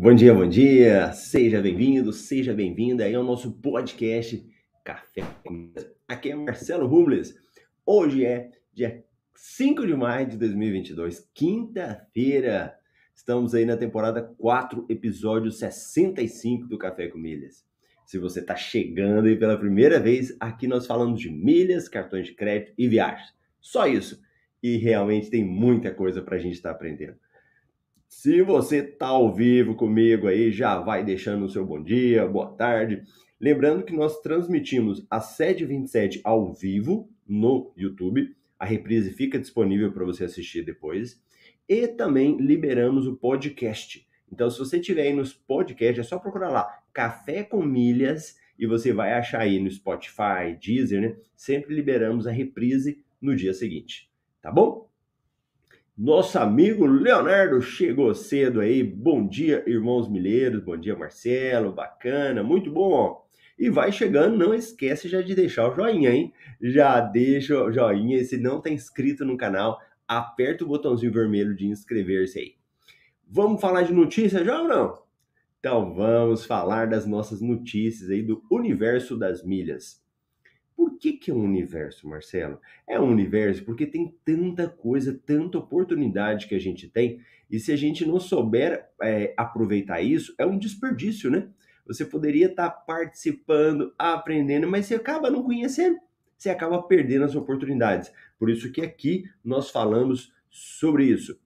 Bom dia, bom dia, seja bem-vindo, seja bem-vinda aí ao nosso podcast Café com Aqui é Marcelo Rumbles. Hoje é dia 5 de maio de 2022, quinta-feira. Estamos aí na temporada 4, episódio 65 do Café com Milhas. Se você está chegando aí pela primeira vez, aqui nós falamos de milhas, cartões de crédito e viagens. Só isso. E realmente tem muita coisa para a gente estar tá aprendendo. Se você está ao vivo comigo aí, já vai deixando o seu bom dia, boa tarde. Lembrando que nós transmitimos às 7h27 ao vivo no YouTube. A reprise fica disponível para você assistir depois. E também liberamos o podcast. Então, se você tiver aí nos podcasts, é só procurar lá Café com Milhas e você vai achar aí no Spotify, Deezer, né? Sempre liberamos a reprise no dia seguinte. Tá bom? Nosso amigo Leonardo chegou cedo aí. Bom dia, irmãos milheiros. Bom dia, Marcelo. Bacana, muito bom. E vai chegando, não esquece já de deixar o joinha, hein? Já deixa o joinha. E se não está inscrito no canal, aperta o botãozinho vermelho de inscrever-se aí. Vamos falar de notícias já ou não? Então vamos falar das nossas notícias aí do universo das milhas. Por que, que é um universo, Marcelo? É um universo porque tem tanta coisa, tanta oportunidade que a gente tem, e se a gente não souber é, aproveitar isso, é um desperdício, né? Você poderia estar tá participando, aprendendo, mas você acaba não conhecendo, você acaba perdendo as oportunidades. Por isso que aqui nós falamos sobre isso.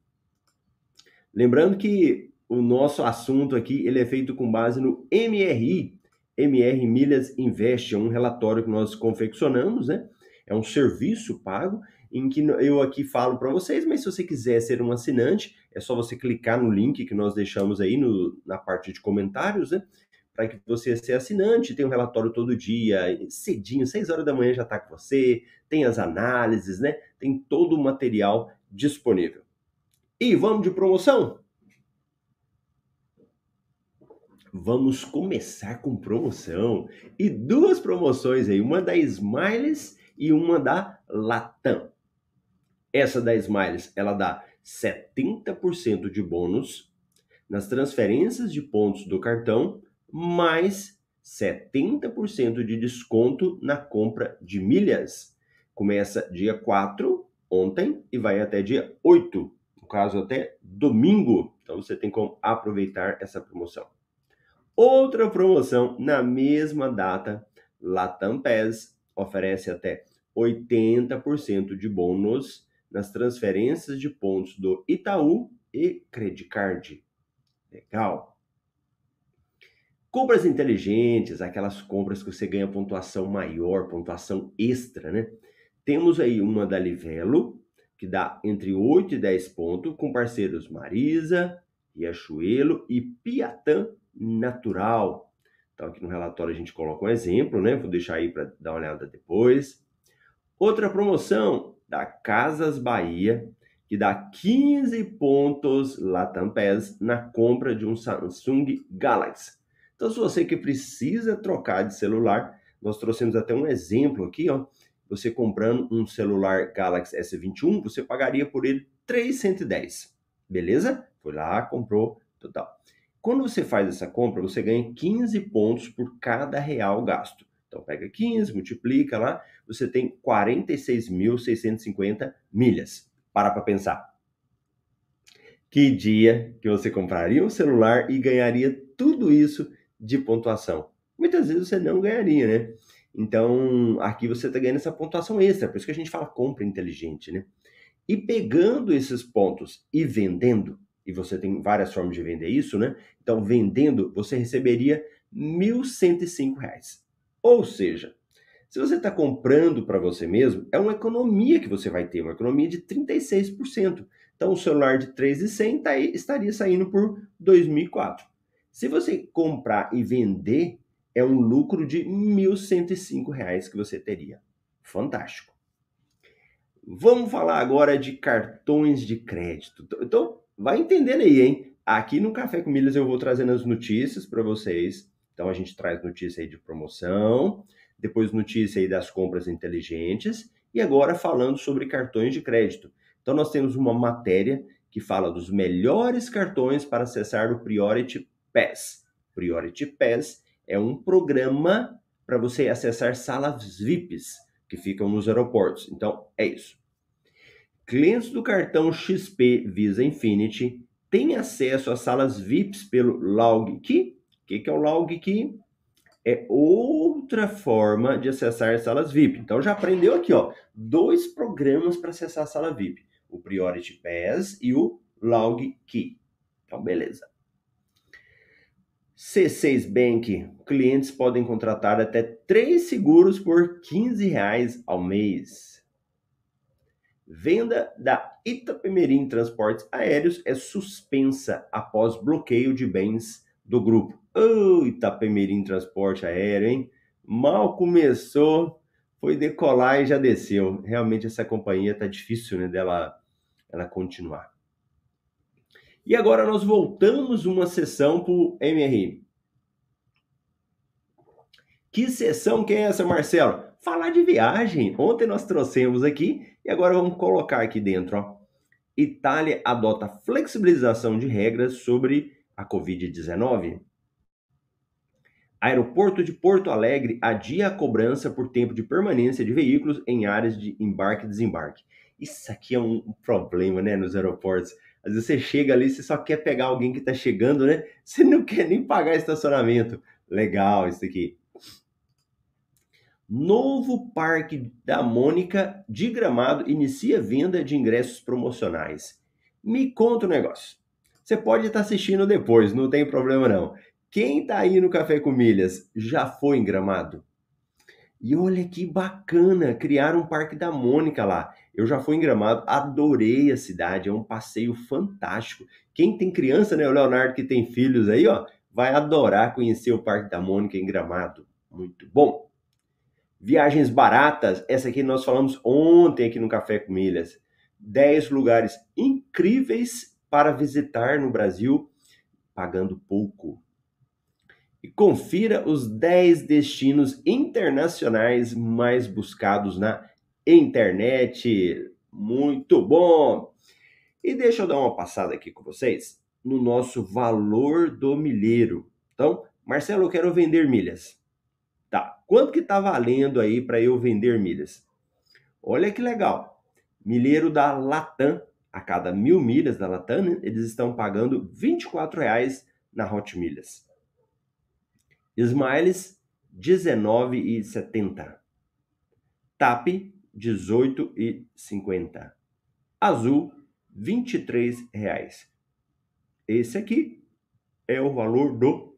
Lembrando que o nosso assunto aqui ele é feito com base no MRI, MR Milhas Invest, é um relatório que nós confeccionamos, né? É um serviço pago em que eu aqui falo para vocês, mas se você quiser ser um assinante, é só você clicar no link que nós deixamos aí no, na parte de comentários, né? Para que você seja assinante, tem um relatório todo dia, cedinho, 6 horas da manhã já está com você, tem as análises, né? Tem todo o material disponível. E vamos de promoção? Vamos começar com promoção. E duas promoções aí, uma da Smiles e uma da Latam. Essa da Smiles, ela dá 70% de bônus nas transferências de pontos do cartão, mais 70% de desconto na compra de milhas. Começa dia 4, ontem, e vai até dia 8, no caso até domingo. Então você tem como aproveitar essa promoção. Outra promoção na mesma data, Latam PES oferece até 80% de bônus nas transferências de pontos do Itaú e Credicard. Legal. Compras inteligentes, aquelas compras que você ganha pontuação maior, pontuação extra, né? Temos aí uma da Livelo, que dá entre 8 e 10 pontos, com parceiros Marisa, Riachuelo e Piatã natural. Então, aqui no relatório a gente coloca um exemplo, né? Vou deixar aí para dar uma olhada depois. Outra promoção da Casas Bahia, que dá 15 pontos Latam PES na compra de um Samsung Galaxy. Então, se você que precisa trocar de celular, nós trouxemos até um exemplo aqui, ó. Você comprando um celular Galaxy S21, você pagaria por ele 310. Beleza? Foi lá, comprou, total. Quando você faz essa compra, você ganha 15 pontos por cada real gasto. Então pega 15, multiplica lá, você tem 46.650 milhas. Para para pensar. Que dia que você compraria um celular e ganharia tudo isso de pontuação. Muitas vezes você não ganharia, né? Então, aqui você está ganhando essa pontuação extra, por isso que a gente fala compra inteligente, né? E pegando esses pontos e vendendo, e você tem várias formas de vender isso, né? Então, vendendo, você receberia R$ 1.105. Ou seja, se você está comprando para você mesmo, é uma economia que você vai ter, uma economia de 36%. Então, o celular de 3.100 tá estaria saindo por 2.004. Se você comprar e vender, é um lucro de R$ 1.105 que você teria. Fantástico. Vamos falar agora de cartões de crédito. Então, vai entendendo aí, hein? Aqui no Café com Milhas eu vou trazendo as notícias para vocês. Então, a gente traz notícia aí de promoção, depois notícia aí das compras inteligentes e agora falando sobre cartões de crédito. Então, nós temos uma matéria que fala dos melhores cartões para acessar o Priority Pass. Priority Pass é um programa para você acessar salas VIPs que ficam nos aeroportos. Então, é isso. Clientes do cartão XP Visa Infinity têm acesso às salas VIPs pelo Log Key. O que, que é o Log Key? É outra forma de acessar salas VIP. Então já aprendeu aqui, ó, dois programas para acessar a sala VIP: o Priority Pass e o Log Key. Então, beleza. C6 Bank, clientes podem contratar até três seguros por 15 reais ao mês. Venda da Itapemirim Transportes Aéreos é suspensa após bloqueio de bens do grupo. Ô, oh, Itapemirim Transporte Aéreo, hein? Mal começou, foi decolar e já desceu. Realmente essa companhia tá difícil, né, dela ela continuar. E agora nós voltamos uma sessão para o MRI. Que sessão que é essa, Marcelo? Falar de viagem. Ontem nós trouxemos aqui e agora vamos colocar aqui dentro. Ó. Itália adota flexibilização de regras sobre a Covid-19. Aeroporto de Porto Alegre adia a cobrança por tempo de permanência de veículos em áreas de embarque e desembarque. Isso aqui é um problema, né, nos aeroportos. Às vezes você chega ali, você só quer pegar alguém que está chegando, né? Você não quer nem pagar estacionamento. Legal isso aqui. Novo Parque da Mônica de Gramado inicia venda de ingressos promocionais. Me conta o um negócio. Você pode estar assistindo depois, não tem problema não. Quem está aí no Café com Milhas já foi em Gramado? E olha que bacana, criar um Parque da Mônica lá. Eu já fui em Gramado, adorei a cidade, é um passeio fantástico. Quem tem criança, né, o Leonardo que tem filhos aí, ó, vai adorar conhecer o Parque da Mônica em Gramado. Muito bom. Viagens baratas, essa aqui nós falamos ontem aqui no Café com Milhas. 10 lugares incríveis para visitar no Brasil, pagando pouco. E confira os 10 destinos internacionais mais buscados na internet. Muito bom! E deixa eu dar uma passada aqui com vocês no nosso valor do milheiro. Então, Marcelo, eu quero vender milhas. Quanto que tá valendo aí para eu vender milhas? Olha que legal. Milheiro da Latam, a cada mil milhas da Latam, né, eles estão pagando R$ 24,00 na Hot Milhas. Smiles, R$19,70. TAP, R$18,50. Azul, R$23,00. Esse aqui é o valor do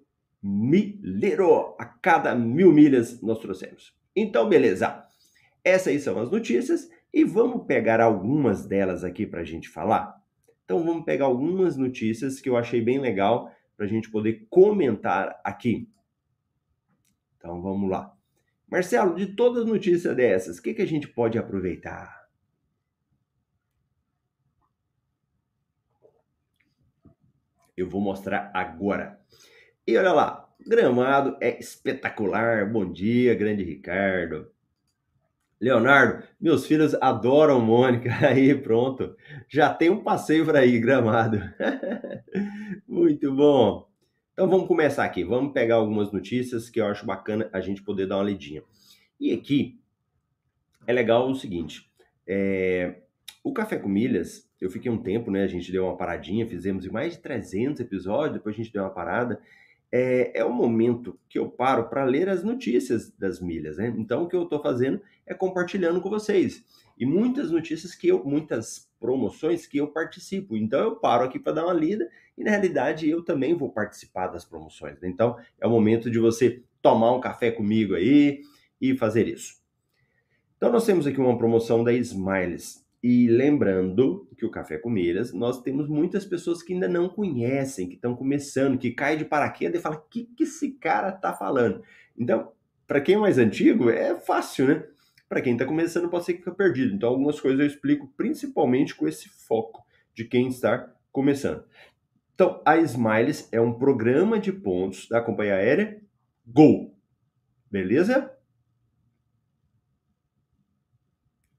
milheiro. A cada mil milhas nós trouxemos. Então, beleza. Essas aí são as notícias e vamos pegar algumas delas aqui para a gente falar. Então, vamos pegar algumas notícias que eu achei bem legal para a gente poder comentar aqui. Então vamos lá. Marcelo, de todas as notícias dessas, o que, que a gente pode aproveitar? Eu vou mostrar agora. E olha lá, gramado é espetacular. Bom dia, grande Ricardo. Leonardo, meus filhos adoram Mônica. Aí, pronto. Já tem um passeio para ir, gramado. Muito bom. Então vamos começar aqui, vamos pegar algumas notícias que eu acho bacana a gente poder dar uma lidinha. E aqui é legal o seguinte: é, o Café com Milhas, eu fiquei um tempo, né? A gente deu uma paradinha, fizemos mais de 300 episódios, depois a gente deu uma parada. É, é o momento que eu paro para ler as notícias das milhas, né? Então, o que eu estou fazendo é compartilhando com vocês. E muitas notícias que eu, muitas promoções que eu participo. Então, eu paro aqui para dar uma lida e, na realidade, eu também vou participar das promoções. Né? Então, é o momento de você tomar um café comigo aí e fazer isso. Então, nós temos aqui uma promoção da Smiles. E lembrando que o Café com Milhas, nós temos muitas pessoas que ainda não conhecem, que estão começando, que caem de paraquedas e falam: o que, que esse cara está falando? Então, para quem é mais antigo, é fácil, né? Para quem está começando, pode ser que fique perdido. Então, algumas coisas eu explico principalmente com esse foco de quem está começando. Então, a Smiles é um programa de pontos da companhia aérea Gol. Beleza?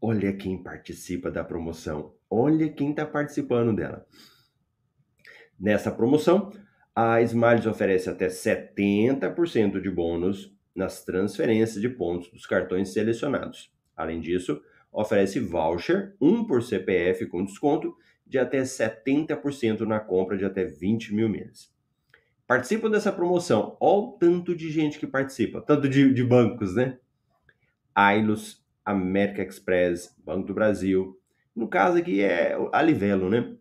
Olha quem participa da promoção. Olha quem está participando dela. Nessa promoção, a Smiles oferece até 70% de bônus nas transferências de pontos dos cartões selecionados. Além disso, oferece voucher, um por CPF com desconto de até 70% na compra de até 20 mil milhas. Participam dessa promoção. Olha o tanto de gente que participa, tanto de, de bancos, né? Ailos, América Express, Banco do Brasil. No caso aqui é a Livelo, né?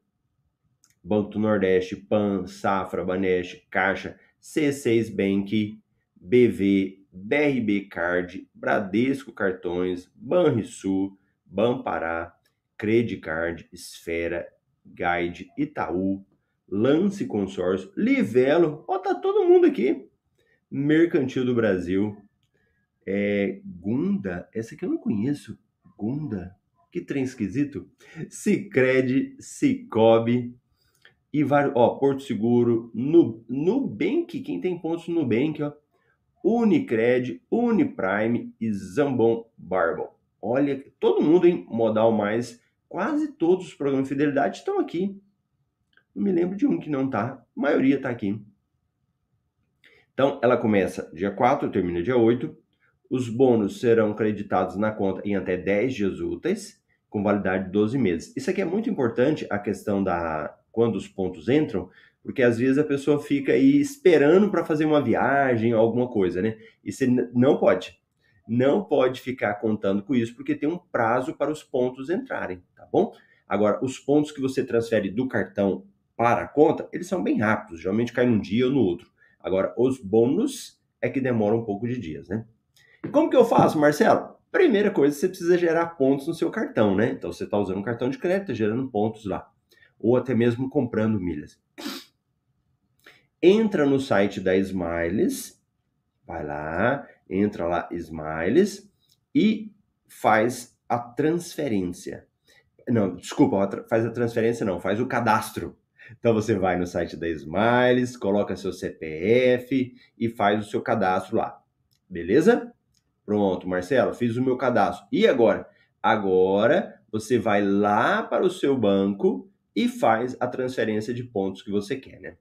Banco do Nordeste, PAN, Safra, Banesp, Caixa, C6 Bank, BV, BRB Card, Bradesco Cartões, Banrisul, Banpará, Credicard, Esfera, Guide, Itaú, Lance Consórcio, Livelo, ó, tá todo mundo aqui. Mercantil do Brasil, é, Gunda, essa aqui eu não conheço. Gunda, que trem esquisito. Cicred, Cicobi e vários. Ó, Porto Seguro, Nubank, quem tem pontos Nubank, ó. Unicred, Uniprime e Zambon Barbon. Olha, todo mundo em modal mais, quase todos os programas de fidelidade estão aqui. Não me lembro de um que não tá, a maioria tá aqui. Então, ela começa dia 4, termina dia 8. Os bônus serão creditados na conta em até 10 dias úteis, com validade de 12 meses. Isso aqui é muito importante, a questão da quando os pontos entram, porque às vezes a pessoa fica aí esperando para fazer uma viagem ou alguma coisa, né? E você não pode. Não pode ficar contando com isso, porque tem um prazo para os pontos entrarem, tá bom? Agora, os pontos que você transfere do cartão para a conta, eles são bem rápidos, geralmente cai num dia ou no outro. Agora, os bônus é que demoram um pouco de dias, né? Como que eu faço, Marcelo? Primeira coisa, você precisa gerar pontos no seu cartão, né? Então você está usando um cartão de crédito, tá gerando pontos lá. Ou até mesmo comprando milhas. Entra no site da Smiles, vai lá, entra lá, Smiles, e faz a transferência. Não, desculpa, faz a transferência não, faz o cadastro. Então você vai no site da Smiles, coloca seu CPF e faz o seu cadastro lá. Beleza? Pronto, Marcelo, fiz o meu cadastro. E agora? Agora você vai lá para o seu banco e faz a transferência de pontos que você quer, né?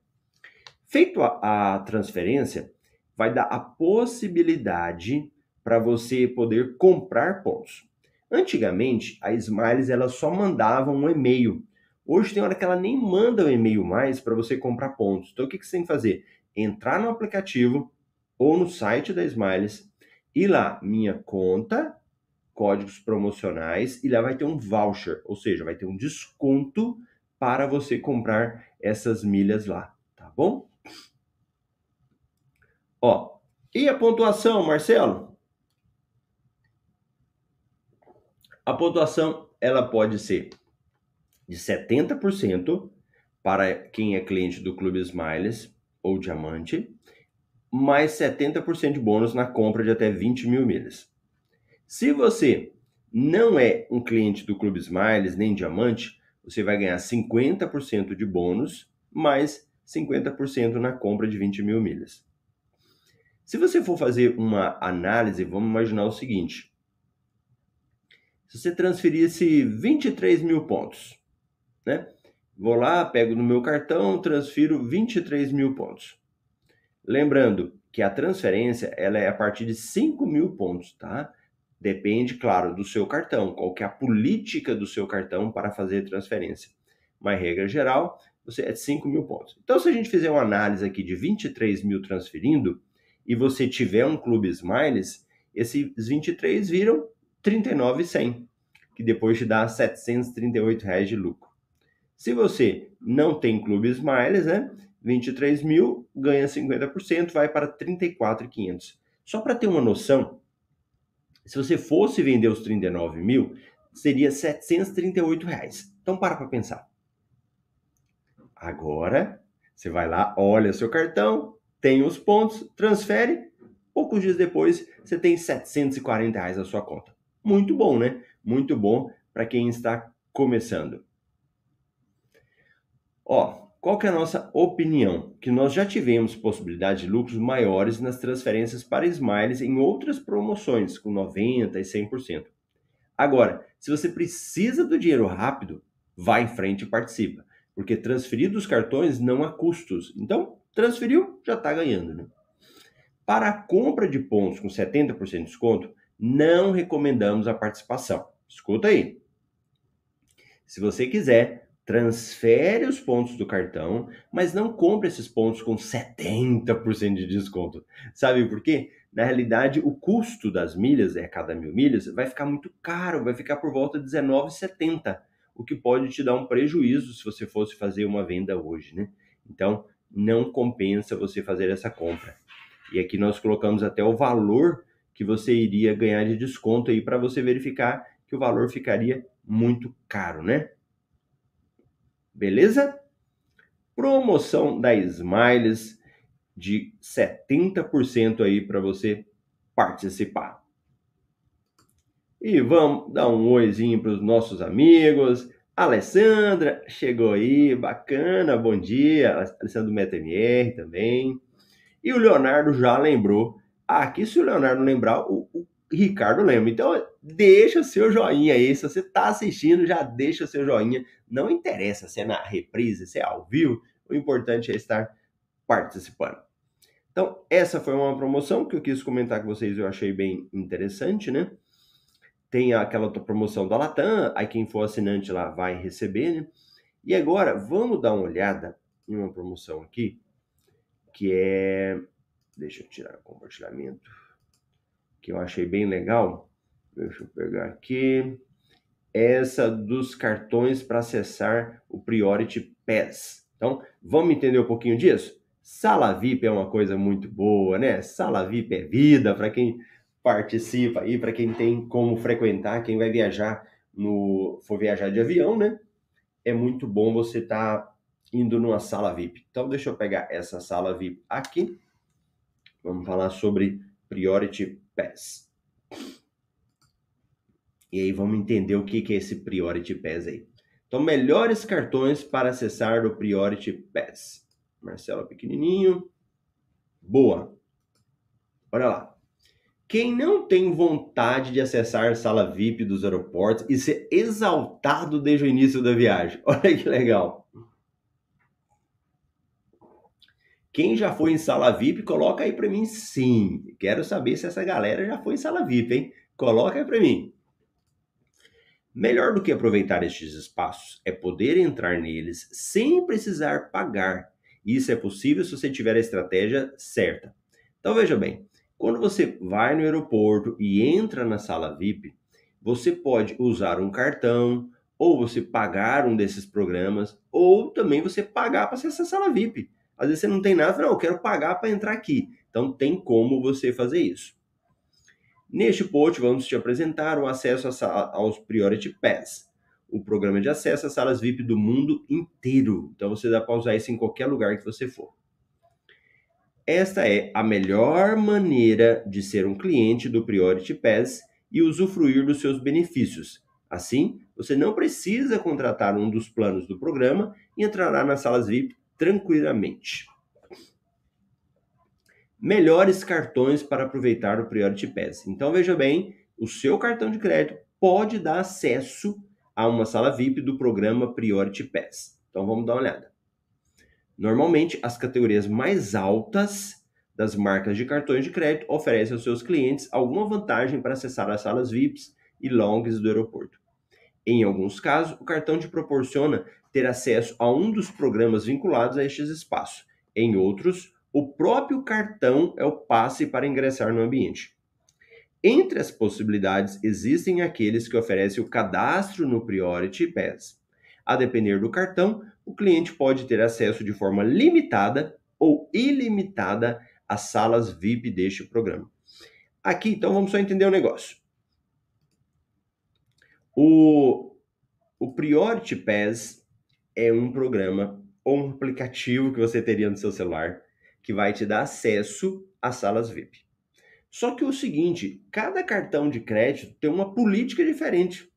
Feito a, a transferência, vai dar a possibilidade para você poder comprar pontos. Antigamente, a Smiles ela só mandava um e-mail. Hoje tem hora que ela nem manda um e-mail mais para você comprar pontos. Então o que, que você tem que fazer? Entrar no aplicativo ou no site da Smiles e lá, minha conta, códigos promocionais, e lá vai ter um voucher, ou seja, vai ter um desconto para você comprar essas milhas lá, tá bom? Ó, e a pontuação, Marcelo? A pontuação, ela pode ser de 70% para quem é cliente do Clube Smiles ou Diamante, mais 70% de bônus na compra de até 20 mil milhas. Se você não é um cliente do Clube Smiles nem Diamante, você vai ganhar 50% de bônus mais 50% na compra de 20 mil milhas. Se você for fazer uma análise, vamos imaginar o seguinte: se você transferisse 23 mil pontos, né? Vou lá, pego no meu cartão, transfiro 23 mil pontos. Lembrando que a transferência ela é a partir de 5 mil pontos, tá? Depende, claro, do seu cartão, qual que é a política do seu cartão para fazer transferência. Mas, regra geral, você é 5 mil pontos. Então, se a gente fizer uma análise aqui de 23 mil transferindo e você tiver um clube Smiles, esses 23 viram 39,100, que depois te dá 738 reais de lucro. Se você não tem clube Smiles, né? 23 mil ganha 50%, vai para 34,500. Só para ter uma noção, se você fosse vender os 39 mil, seria 738 reais. Então para para pensar. Agora, você vai lá, olha seu cartão, tem os pontos, transfere, poucos dias depois você tem 740 reais na sua conta. Muito bom, né? Muito bom para quem está começando. Ó, qual que é a nossa opinião? Que nós já tivemos possibilidade de lucros maiores nas transferências para Smiles em outras promoções, com 90% e 100%. Agora, se você precisa do dinheiro rápido, vá em frente e participa porque transferir dos cartões não há custos. Então, transferiu, já está ganhando. Né? Para a compra de pontos com 70% de desconto, não recomendamos a participação. Escuta aí. Se você quiser, transfere os pontos do cartão, mas não compre esses pontos com 70% de desconto. Sabe por quê? Na realidade, o custo das milhas, é cada mil milhas, vai ficar muito caro, vai ficar por volta de R$19,70 o que pode te dar um prejuízo se você fosse fazer uma venda hoje, né? Então, não compensa você fazer essa compra. E aqui nós colocamos até o valor que você iria ganhar de desconto aí para você verificar que o valor ficaria muito caro, né? Beleza? Promoção da Smiles de 70% aí para você participar. E vamos dar um oizinho para os nossos amigos. Alessandra chegou aí, bacana, bom dia. Alessandra do MetaMR também. E o Leonardo já lembrou. Aqui, se o Leonardo lembrar, o, o Ricardo lembra. Então, deixa o seu joinha aí. Se você está assistindo, já deixa o seu joinha. Não interessa se é na reprise, se é ao vivo. O importante é estar participando. Então, essa foi uma promoção que eu quis comentar com vocês. Eu achei bem interessante, né? tem aquela promoção da Latam, aí quem for assinante lá vai receber, né? E agora, vamos dar uma olhada em uma promoção aqui, que é... Deixa eu tirar o compartilhamento, que eu achei bem legal. Deixa eu pegar aqui. Essa dos cartões para acessar o Priority Pass. Então, vamos entender um pouquinho disso? Sala VIP é uma coisa muito boa, né? Sala VIP é vida para quem participa aí para quem tem como frequentar, quem vai viajar no for viajar de avião, né? É muito bom você estar tá indo numa sala VIP. Então deixa eu pegar essa sala VIP aqui. Vamos falar sobre Priority Pass. E aí vamos entender o que é esse Priority Pass aí. Então, melhores cartões para acessar o Priority Pass. Marcelo pequenininho. Boa. Olha lá. Quem não tem vontade de acessar a sala VIP dos aeroportos e ser exaltado desde o início da viagem? Olha que legal. Quem já foi em sala VIP, coloca aí para mim sim. Quero saber se essa galera já foi em sala VIP, hein? Coloca aí para mim. Melhor do que aproveitar estes espaços é poder entrar neles sem precisar pagar. Isso é possível se você tiver a estratégia certa. Então veja bem, quando você vai no aeroporto e entra na sala VIP, você pode usar um cartão, ou você pagar um desses programas, ou também você pagar para acessar a sala VIP. Às vezes você não tem nada, não, eu quero pagar para entrar aqui. Então tem como você fazer isso. Neste post vamos te apresentar o acesso aos Priority Pass, o programa de acesso às salas VIP do mundo inteiro. Então você dá para usar isso em qualquer lugar que você for. Esta é a melhor maneira de ser um cliente do Priority Pass e usufruir dos seus benefícios. Assim, você não precisa contratar um dos planos do programa e entrará nas salas VIP tranquilamente. Melhores cartões para aproveitar o Priority Pass. Então veja bem, o seu cartão de crédito pode dar acesso a uma sala VIP do programa Priority Pass. Então vamos dar uma olhada. Normalmente, as categorias mais altas das marcas de cartões de crédito oferecem aos seus clientes alguma vantagem para acessar as salas VIPs e longs do aeroporto. Em alguns casos, o cartão te proporciona ter acesso a um dos programas vinculados a estes espaços. Em outros, o próprio cartão é o passe para ingressar no ambiente. Entre as possibilidades, existem aqueles que oferecem o cadastro no Priority Pass. A depender do cartão, o cliente pode ter acesso de forma limitada ou ilimitada às salas VIP deste programa. Aqui, então, vamos só entender o negócio. O, o Priority Pass é um programa ou um aplicativo que você teria no seu celular que vai te dar acesso às salas VIP. Só que o seguinte, cada cartão de crédito tem uma política diferente.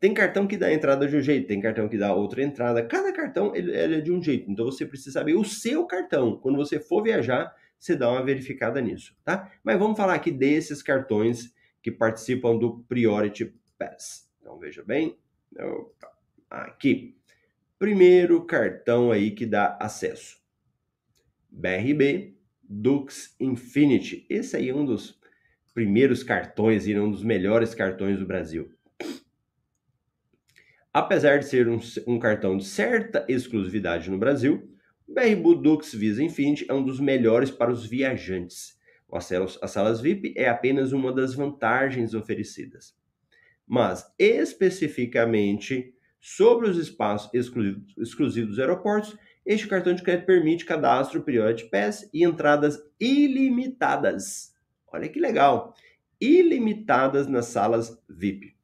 Tem cartão que dá entrada de um jeito, tem cartão que dá outra entrada. Cada cartão ele, ele é de um jeito. Então você precisa saber o seu cartão. Quando você for viajar, você dá uma verificada nisso, tá? Mas vamos falar aqui desses cartões que participam do Priority Pass. Então veja bem, aqui. Primeiro cartão aí que dá acesso. BRB Dux Infinity. Esse aí é um dos primeiros cartões e um dos melhores cartões do Brasil. Apesar de ser um, um cartão de certa exclusividade no Brasil, o BRB Dux Visa Infinity é um dos melhores para os viajantes. As salas VIP é apenas uma das vantagens oferecidas. Mas, especificamente sobre os espaços exclusivos, exclusivos dos aeroportos, este cartão de crédito permite cadastro Priority Pass e entradas ilimitadas. Olha que legal! Ilimitadas nas salas VIP.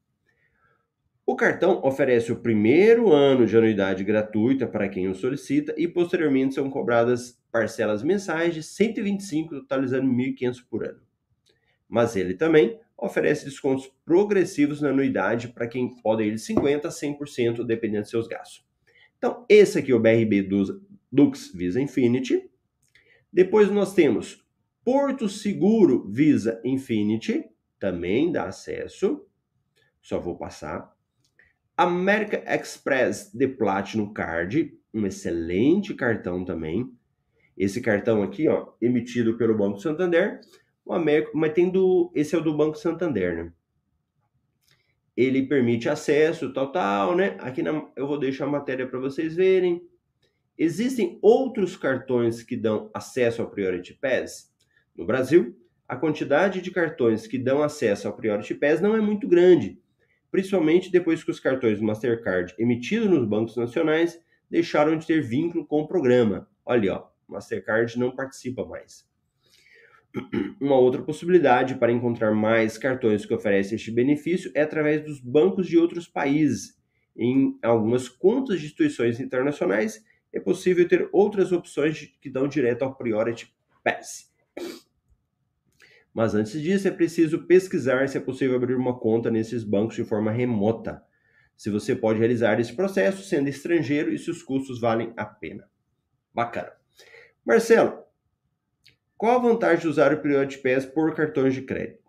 O cartão oferece o primeiro ano de anuidade gratuita para quem o solicita e posteriormente são cobradas parcelas mensais de 125, totalizando 1.500 por ano. Mas ele também oferece descontos progressivos na anuidade para quem pode ir de 50% a 100%, dependendo dos seus gastos. Então, esse aqui é o BRB Dux Visa Infinity. Depois nós temos Porto Seguro Visa Infinity, também dá acesso. Só vou passar. America Express The Platinum Card, um excelente cartão também. Esse cartão aqui, ó, emitido pelo Banco Santander, o América, mas tem do, esse é o do Banco Santander, né? ele permite acesso, tal, tal, né? Aqui na, eu vou deixar a matéria para vocês verem. Existem outros cartões que dão acesso ao Priority Pass? No Brasil, a quantidade de cartões que dão acesso ao Priority Pass não é muito grande, principalmente depois que os cartões Mastercard emitidos nos bancos nacionais deixaram de ter vínculo com o programa. Olha, ó, Mastercard não participa mais. Uma outra possibilidade para encontrar mais cartões que oferecem este benefício é através dos bancos de outros países. Em algumas contas de instituições internacionais, é possível ter outras opções que dão direto ao Priority Pass. Mas antes disso, é preciso pesquisar se é possível abrir uma conta nesses bancos de forma remota. Se você pode realizar esse processo sendo estrangeiro e se os custos valem a pena. Bacana. Marcelo, qual a vantagem de usar o Priority Pass por cartões de crédito?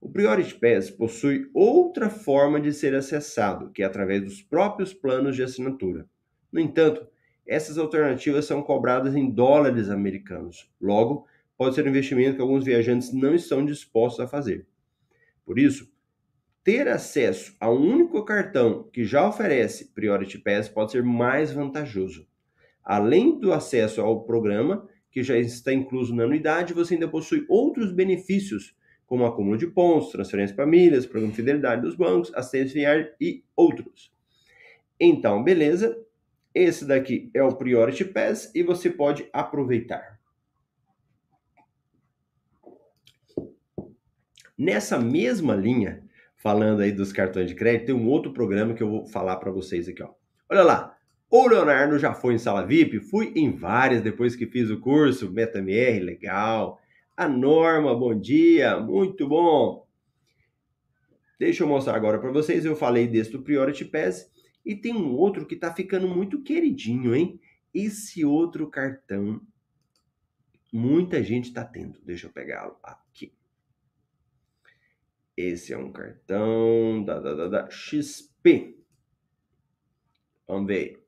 O Priority Pass possui outra forma de ser acessado, que é através dos próprios planos de assinatura. No entanto, essas alternativas são cobradas em dólares americanos. Logo, pode ser um investimento que alguns viajantes não estão dispostos a fazer. Por isso, ter acesso a um único cartão que já oferece Priority Pass pode ser mais vantajoso. Além do acesso ao programa, que já está incluso na anuidade, você ainda possui outros benefícios, como acúmulo de pontos, transferência para milhas, programa de fidelidade dos bancos, assistência viária e outros. Então, beleza? Esse daqui é o Priority Pass e você pode aproveitar. Nessa mesma linha, falando aí dos cartões de crédito, tem um outro programa que eu vou falar para vocês aqui, ó. Olha lá, o Leonardo já foi em sala VIP? Fui em várias depois que fiz o curso MetaMR, legal. A Norma, bom dia, muito bom. Deixa eu mostrar agora para vocês. Eu falei desse do Priority Pass e tem um outro que tá ficando muito queridinho, hein? Esse outro cartão muita gente está tendo. Deixa eu pegá-lo aqui. Esse é um cartão da, da, da, da XP. Vamos ver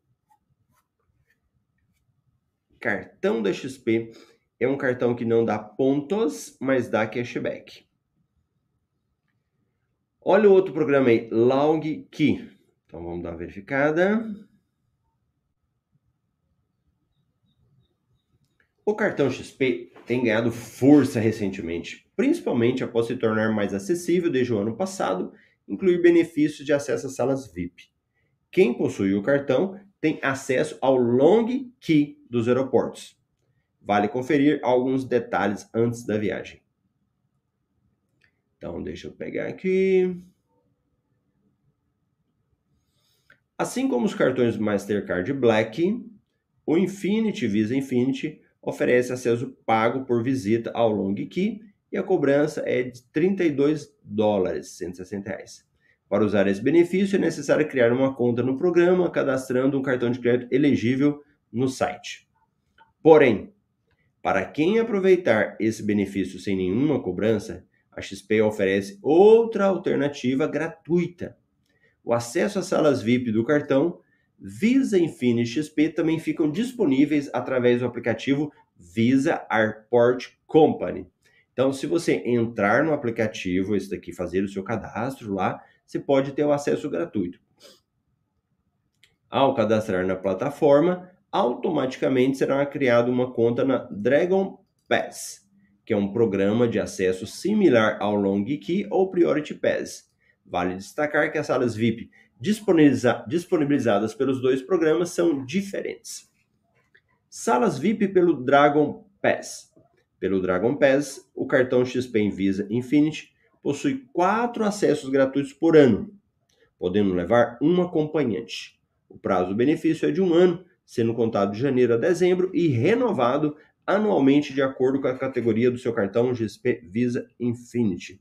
cartão da XP é um cartão que não dá pontos, mas dá cashback. Olha o outro programa aí, Long Key. Então vamos dar uma verificada. O cartão XP tem ganhado força recentemente, principalmente após se tornar mais acessível desde o ano passado, incluir benefícios de acesso às salas VIP. Quem possui o cartão tem acesso ao long key dos aeroportos. Vale conferir alguns detalhes antes da viagem. Então, deixa eu pegar aqui. Assim como os cartões Mastercard Black, o Infinity Visa Infinity oferece acesso pago por visita ao Long Key e a cobrança é de 32 dólares, 160 reais. Para usar esse benefício é necessário criar uma conta no programa, cadastrando um cartão de crédito elegível no site. Porém, para quem aproveitar esse benefício sem nenhuma cobrança, a XP oferece outra alternativa gratuita. O acesso às salas VIP do cartão Visa Infinity XP também ficam disponíveis através do aplicativo Visa Airport Company. Então, se você entrar no aplicativo, esse daqui, fazer o seu cadastro lá, você pode ter o acesso gratuito. Ao cadastrar na plataforma, automaticamente será criada uma conta na Dragon Pass, que é um programa de acesso similar ao Long Key ou Priority Pass. Vale destacar que as salas VIP disponibiliza disponibilizadas pelos dois programas são diferentes. Salas VIP pelo Dragon Pass. Pelo Dragon Pass, o cartão XP Visa Infinity possui quatro acessos gratuitos por ano, podendo levar um acompanhante. O prazo do benefício é de um ano, sendo contado de janeiro a dezembro e renovado anualmente de acordo com a categoria do seu cartão XP Visa Infinity.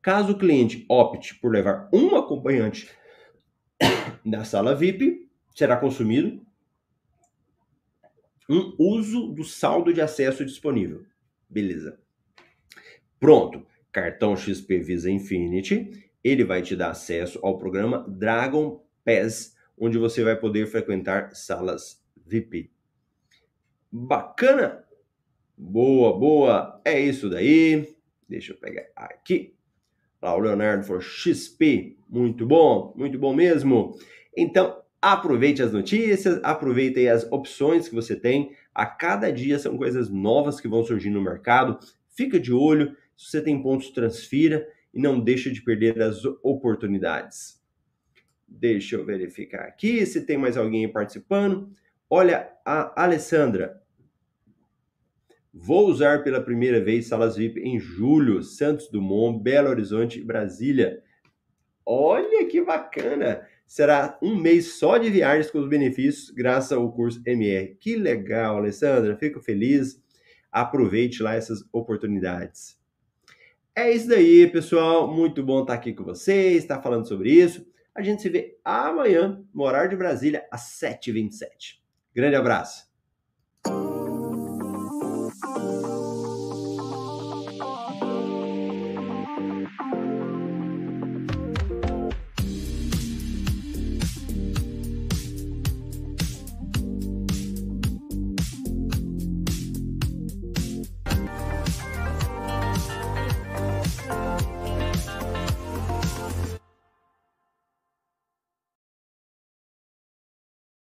Caso o cliente opte por levar um acompanhante na sala VIP, será consumido um uso do saldo de acesso disponível. Beleza. Pronto. Cartão XP Visa Infinity, ele vai te dar acesso ao programa Dragon Pass, onde você vai poder frequentar salas VIP. Bacana? Boa, boa. É isso daí. Deixa eu pegar aqui. Lá o Leonardo for XP. Muito bom, muito bom mesmo. Então, aproveite as notícias, aproveite as opções que você tem. A cada dia são coisas novas que vão surgir no mercado. Fica de olho. Se você tem pontos, transfira e não deixa de perder as oportunidades. Deixa eu verificar aqui se tem mais alguém participando. Olha, a Alessandra. Vou usar pela primeira vez salas VIP em julho, Santos Dumont, Belo Horizonte Brasília. Olha que bacana! Será um mês só de viagens com os benefícios, graças ao curso MR. Que legal, Alessandra! Fico feliz. Aproveite lá essas oportunidades. É isso daí, pessoal. Muito bom estar aqui com vocês, estar falando sobre isso. A gente se vê amanhã, no horário de Brasília, às 7h27. Grande abraço!